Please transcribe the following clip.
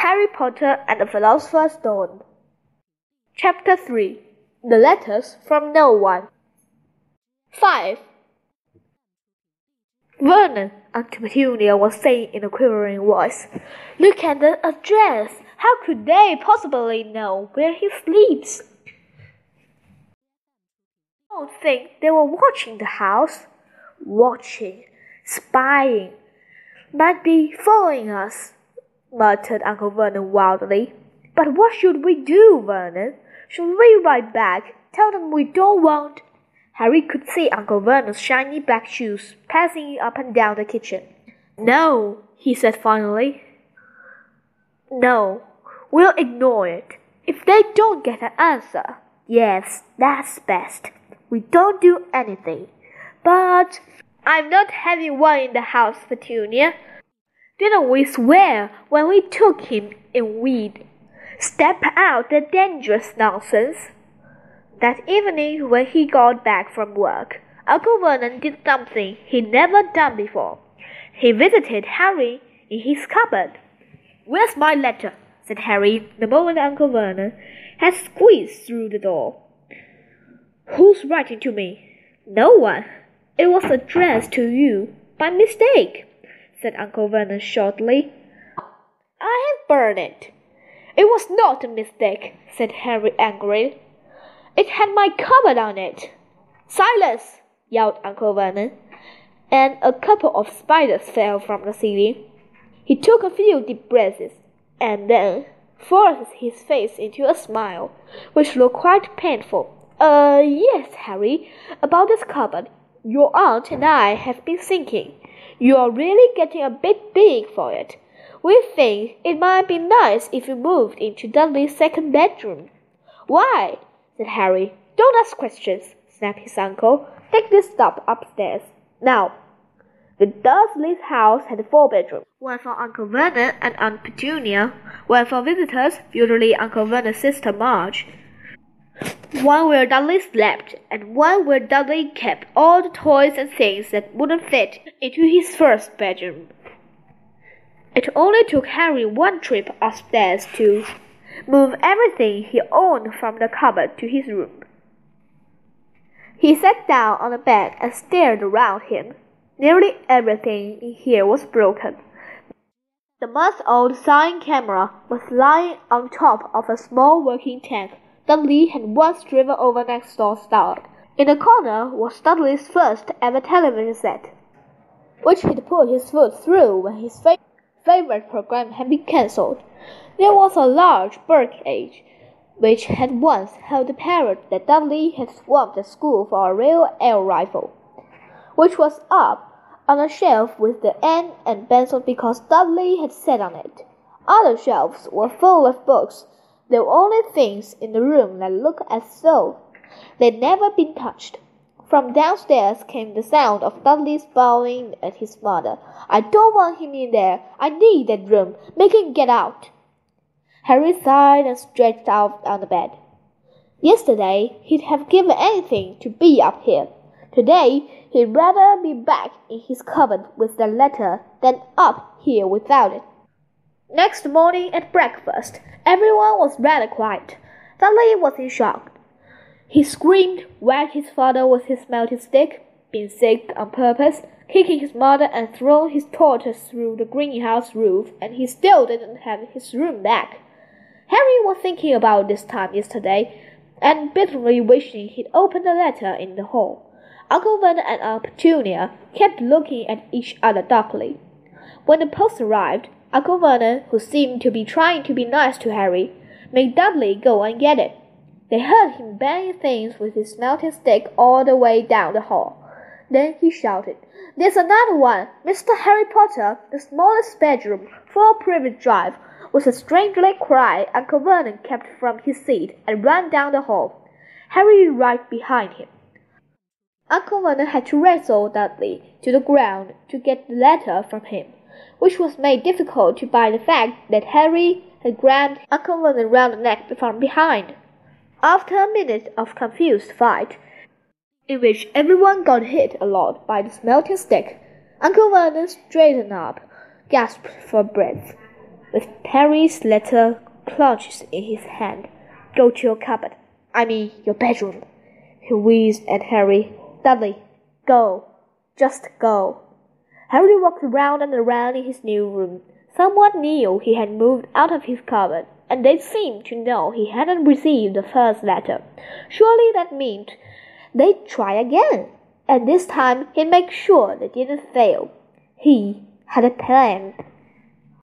Harry Potter and the Philosopher's Stone. Chapter 3 The Letters from No One. 5. Vernon, Aunt Petunia was saying in a quivering voice. Look at the address. How could they possibly know where he sleeps? I don't think they were watching the house. Watching, spying, might be following us muttered Uncle Vernon wildly. But what should we do, Vernon? Should we write back, tell them we don't want? Harry could see Uncle Vernon's shiny black shoes passing up and down the kitchen. No, he said finally. No, we'll ignore it. If they don't get an answer, yes, that's best. We don't do anything. But I'm not having one in the house, Petunia. Didn't we swear when we took him in weed? Step out the dangerous nonsense. That evening, when he got back from work, Uncle Vernon did something he'd never done before. He visited Harry in his cupboard. Where's my letter? said Harry the moment Uncle Vernon had squeezed through the door. Who's writing to me? No one. It was addressed to you by mistake said Uncle Vernon shortly. I have burned it. It was not a mistake, said Harry angrily. It had my cupboard on it. Silence! yelled Uncle Vernon, and a couple of spiders fell from the ceiling. He took a few deep breaths, and then forced his face into a smile, which looked quite painful. Uh, yes, Harry, about this cupboard. Your aunt and I have been thinking. You're really getting a bit big for it. We think it might be nice if you moved into Dudley's second bedroom. Why? said Harry. Don't ask questions, snapped his uncle. Take this stuff upstairs. Now, the Dursleys' house had four bedrooms. One for Uncle Vernon and Aunt Petunia, one for visitors, usually Uncle Vernon's sister Marge, one where Dudley slept, and one where Dudley kept all the toys and things that wouldn't fit into his first bedroom. It only took Harry one trip upstairs to move everything he owned from the cupboard to his room. He sat down on the bed and stared around him. Nearly everything in here was broken. The month old cine camera was lying on top of a small working tank Dudley had once driven over next door's start. In the corner was Dudley's first ever television set, which he'd put his foot through when his fa favorite program had been cancelled. There was a large bird cage, which had once held the parrot that Dudley had swapped at school for a real air rifle, which was up on a shelf with the end and pencil because Dudley had sat on it. Other shelves were full of books the only things in the room that looked as though they'd never been touched. From downstairs came the sound of Dudley's bawling at his mother. I don't want him in there. I need that room. Make him get out. Harry sighed and stretched out on the bed. Yesterday he'd have given anything to be up here. Today he'd rather be back in his cupboard with the letter than up here without it. Next morning at breakfast, everyone was rather quiet. Dudley was in shock. He screamed, whacked his father with his Smeltings stick, been sick on purpose, kicking his mother and thrown his tortoise through the greenhouse roof, and he still didn't have his room back. Harry was thinking about this time yesterday, and bitterly wishing he'd opened the letter in the hall. Uncle Vernon and Aunt Petunia kept looking at each other darkly. When the post arrived, Uncle Vernon, who seemed to be trying to be nice to Harry, made Dudley go and get it. They heard him banging things with his Smeltings stick all the way down the hall. Then he shouted, There's another one! Mr. Harry Potter, the smallest bedroom, four Privet Drive. With a strangely cry, Uncle Vernon kept from his seat and ran down the hall, Harry right behind him. Uncle Vernon had to wrestle Dudley to the ground to get the letter from him which was made difficult by the fact that Harry had grabbed Uncle Vernon round the neck from behind. After a minute of confused fight, in which everyone got hit a lot by the Smeltings stick, Uncle Vernon straightened up, gasped for breath. with Harry's letter clutched in his hand. Go to your cupboard. I mean, your bedroom. He wheezed at Harry. Dudley, go. Just go. Harry walked round and around in his new room. Someone knew he had moved out of his cupboard, and they seemed to know he hadn't received the first letter. Surely that meant they'd try again, and this time he'd make sure they didn't fail. He had a plan.